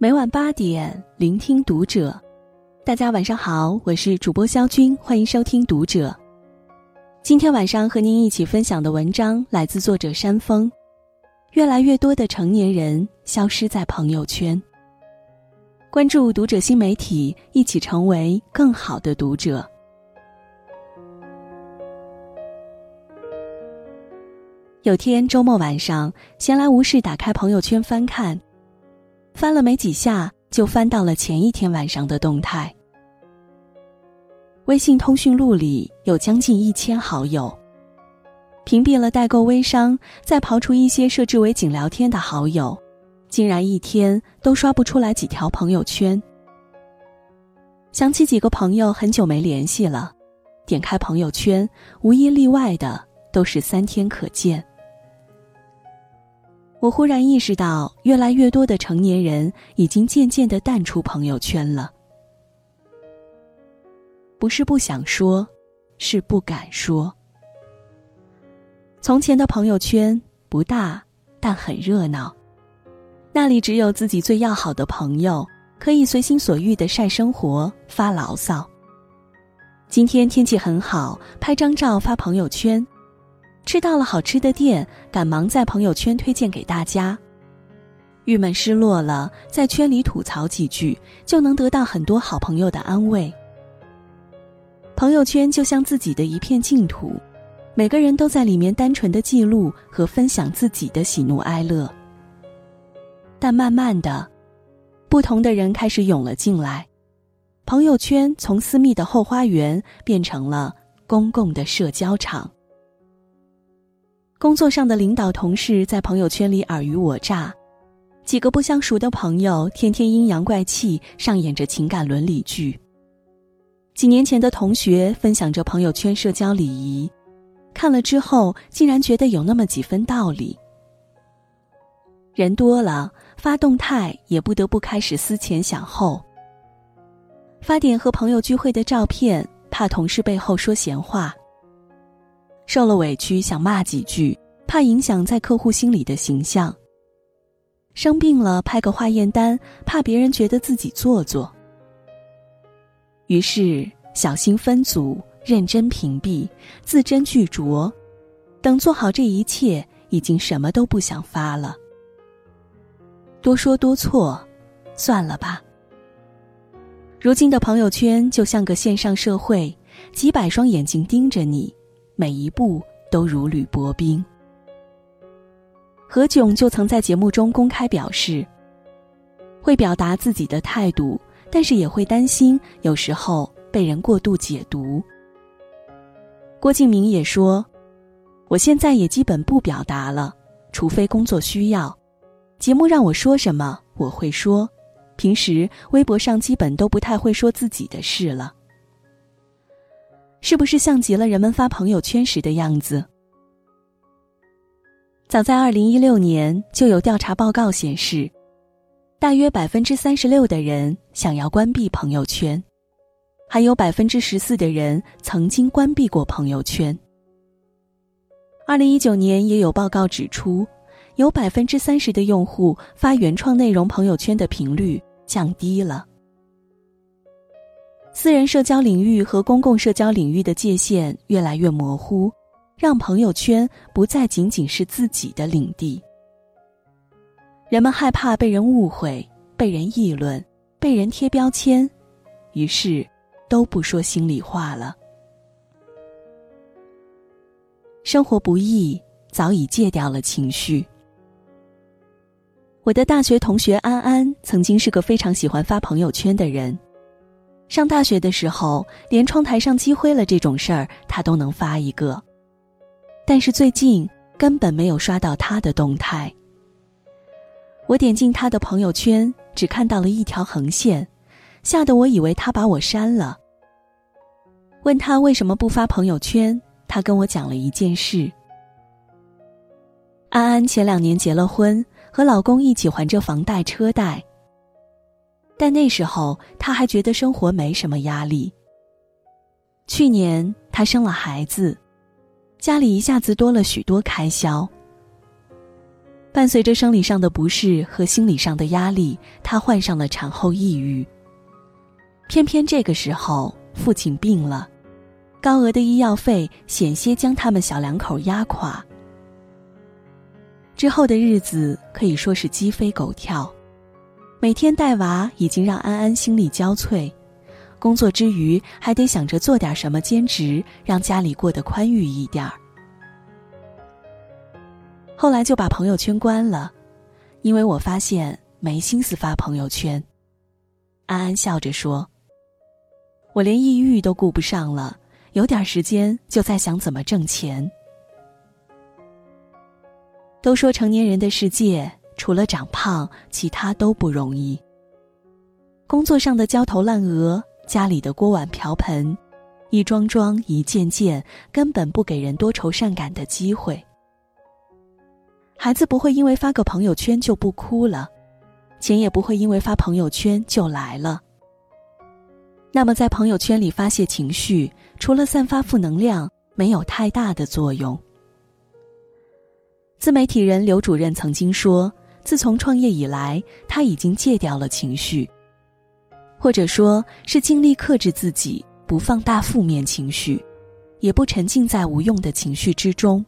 每晚八点，聆听读者。大家晚上好，我是主播肖军，欢迎收听读者。今天晚上和您一起分享的文章来自作者山峰。越来越多的成年人消失在朋友圈。关注读者新媒体，一起成为更好的读者。有天周末晚上，闲来无事，打开朋友圈翻看。翻了没几下，就翻到了前一天晚上的动态。微信通讯录里有将近一千好友。屏蔽了代购微商，再刨除一些设置为仅聊天的好友，竟然一天都刷不出来几条朋友圈。想起几个朋友很久没联系了，点开朋友圈，无一例外的都是三天可见。我忽然意识到，越来越多的成年人已经渐渐的淡出朋友圈了。不是不想说，是不敢说。从前的朋友圈不大，但很热闹，那里只有自己最要好的朋友，可以随心所欲的晒生活、发牢骚。今天天气很好，拍张照发朋友圈。吃到了好吃的店，赶忙在朋友圈推荐给大家。郁闷失落了，在圈里吐槽几句，就能得到很多好朋友的安慰。朋友圈就像自己的一片净土，每个人都在里面单纯的记录和分享自己的喜怒哀乐。但慢慢的，不同的人开始涌了进来，朋友圈从私密的后花园变成了公共的社交场。工作上的领导同事在朋友圈里尔虞我诈，几个不相熟的朋友天天阴阳怪气，上演着情感伦理剧。几年前的同学分享着朋友圈社交礼仪，看了之后竟然觉得有那么几分道理。人多了，发动态也不得不开始思前想后，发点和朋友聚会的照片，怕同事背后说闲话。受了委屈想骂几句，怕影响在客户心里的形象。生病了拍个化验单，怕别人觉得自己做作。于是小心分组，认真屏蔽，字斟句酌。等做好这一切，已经什么都不想发了。多说多错，算了吧。如今的朋友圈就像个线上社会，几百双眼睛盯着你。每一步都如履薄冰。何炅就曾在节目中公开表示，会表达自己的态度，但是也会担心有时候被人过度解读。郭敬明也说：“我现在也基本不表达了，除非工作需要，节目让我说什么我会说，平时微博上基本都不太会说自己的事了。”是不是像极了人们发朋友圈时的样子？早在二零一六年，就有调查报告显示，大约百分之三十六的人想要关闭朋友圈，还有百分之十四的人曾经关闭过朋友圈。二零一九年也有报告指出，有百分之三十的用户发原创内容朋友圈的频率降低了。私人社交领域和公共社交领域的界限越来越模糊，让朋友圈不再仅仅是自己的领地。人们害怕被人误会、被人议论、被人贴标签，于是都不说心里话了。生活不易，早已戒掉了情绪。我的大学同学安安曾经是个非常喜欢发朋友圈的人。上大学的时候，连窗台上积灰了这种事儿，他都能发一个。但是最近根本没有刷到他的动态。我点进他的朋友圈，只看到了一条横线，吓得我以为他把我删了。问他为什么不发朋友圈，他跟我讲了一件事：安安前两年结了婚，和老公一起还着房贷车贷。但那时候他还觉得生活没什么压力。去年他生了孩子，家里一下子多了许多开销。伴随着生理上的不适和心理上的压力，他患上了产后抑郁。偏偏这个时候，父亲病了，高额的医药费险些将他们小两口压垮。之后的日子可以说是鸡飞狗跳，每天带娃已经让安安心力交瘁，工作之余还得想着做点什么兼职，让家里过得宽裕一点儿。后来就把朋友圈关了，因为我发现没心思发朋友圈。安安笑着说：“我连抑郁都顾不上了，有点时间就在想怎么挣钱。”都说成年人的世界，除了长胖，其他都不容易。工作上的焦头烂额，家里的锅碗瓢盆，一桩桩一件件，根本不给人多愁善感的机会。孩子不会因为发个朋友圈就不哭了，钱也不会因为发朋友圈就来了。那么，在朋友圈里发泄情绪，除了散发负能量，没有太大的作用。自媒体人刘主任曾经说：“自从创业以来，他已经戒掉了情绪，或者说是尽力克制自己，不放大负面情绪，也不沉浸在无用的情绪之中。”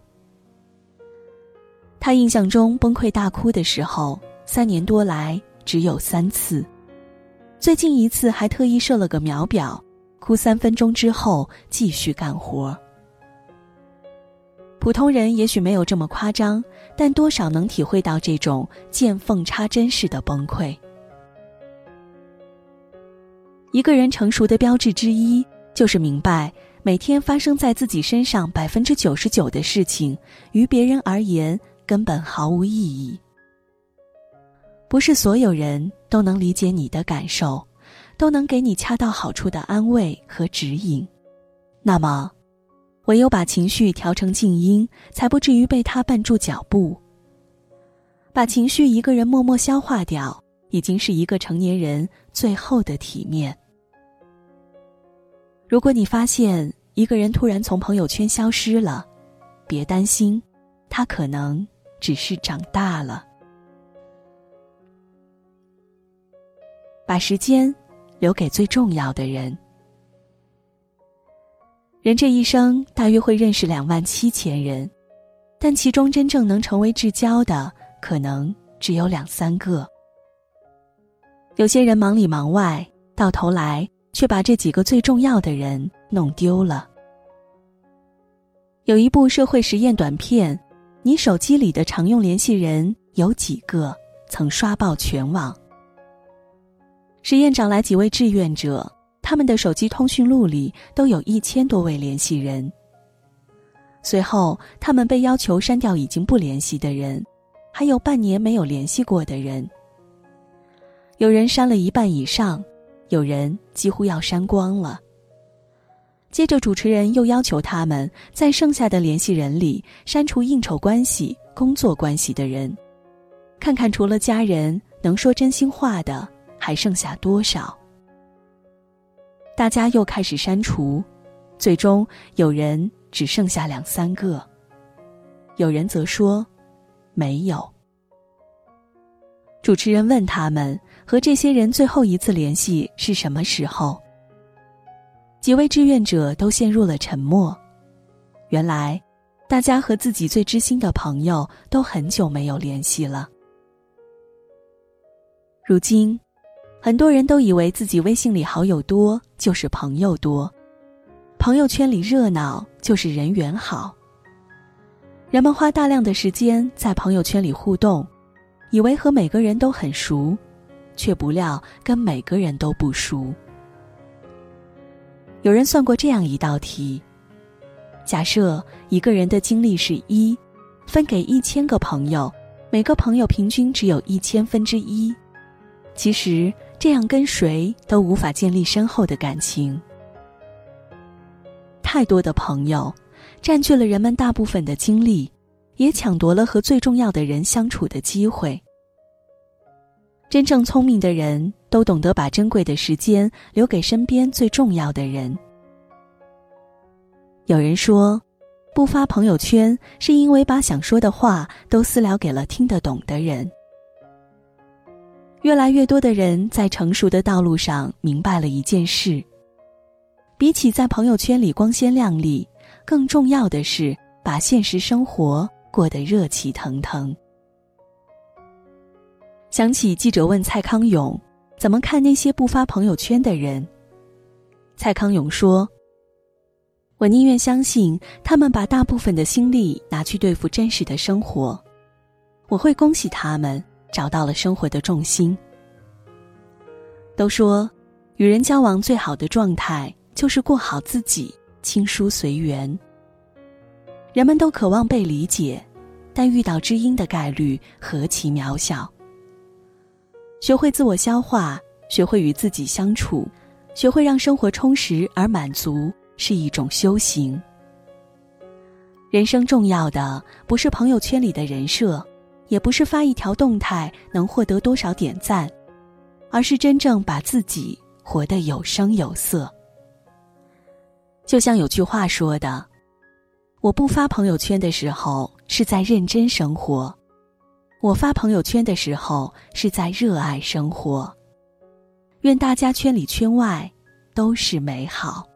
他印象中崩溃大哭的时候，三年多来只有三次。最近一次还特意设了个秒表，哭三分钟之后继续干活。普通人也许没有这么夸张，但多少能体会到这种见缝插针式的崩溃。一个人成熟的标志之一，就是明白每天发生在自己身上百分之九十九的事情，于别人而言。根本毫无意义。不是所有人都能理解你的感受，都能给你恰到好处的安慰和指引。那么，唯有把情绪调成静音，才不至于被他绊住脚步。把情绪一个人默默消化掉，已经是一个成年人最后的体面。如果你发现一个人突然从朋友圈消失了，别担心，他可能。只是长大了，把时间留给最重要的人。人这一生大约会认识两万七千人，但其中真正能成为至交的，可能只有两三个。有些人忙里忙外，到头来却把这几个最重要的人弄丢了。有一部社会实验短片。你手机里的常用联系人有几个？曾刷爆全网。实验找来几位志愿者，他们的手机通讯录里都有一千多位联系人。随后，他们被要求删掉已经不联系的人，还有半年没有联系过的人。有人删了一半以上，有人几乎要删光了。接着，主持人又要求他们在剩下的联系人里删除应酬关系、工作关系的人，看看除了家人能说真心话的还剩下多少。大家又开始删除，最终有人只剩下两三个，有人则说没有。主持人问他们和这些人最后一次联系是什么时候。几位志愿者都陷入了沉默。原来，大家和自己最知心的朋友都很久没有联系了。如今，很多人都以为自己微信里好友多就是朋友多，朋友圈里热闹就是人缘好。人们花大量的时间在朋友圈里互动，以为和每个人都很熟，却不料跟每个人都不熟。有人算过这样一道题：假设一个人的精力是一，分给一千个朋友，每个朋友平均只有一千分之一。其实这样跟谁都无法建立深厚的感情。太多的朋友，占据了人们大部分的精力，也抢夺了和最重要的人相处的机会。真正聪明的人都懂得把珍贵的时间留给身边最重要的人。有人说，不发朋友圈是因为把想说的话都私聊给了听得懂的人。越来越多的人在成熟的道路上明白了一件事：比起在朋友圈里光鲜亮丽，更重要的是把现实生活过得热气腾腾。想起记者问蔡康永，怎么看那些不发朋友圈的人？蔡康永说：“我宁愿相信他们把大部分的心力拿去对付真实的生活，我会恭喜他们。”找到了生活的重心。都说，与人交往最好的状态就是过好自己，亲疏随缘。人们都渴望被理解，但遇到知音的概率何其渺小。学会自我消化，学会与自己相处，学会让生活充实而满足，是一种修行。人生重要的不是朋友圈里的人设。也不是发一条动态能获得多少点赞，而是真正把自己活得有声有色。就像有句话说的：“我不发朋友圈的时候是在认真生活，我发朋友圈的时候是在热爱生活。”愿大家圈里圈外都是美好。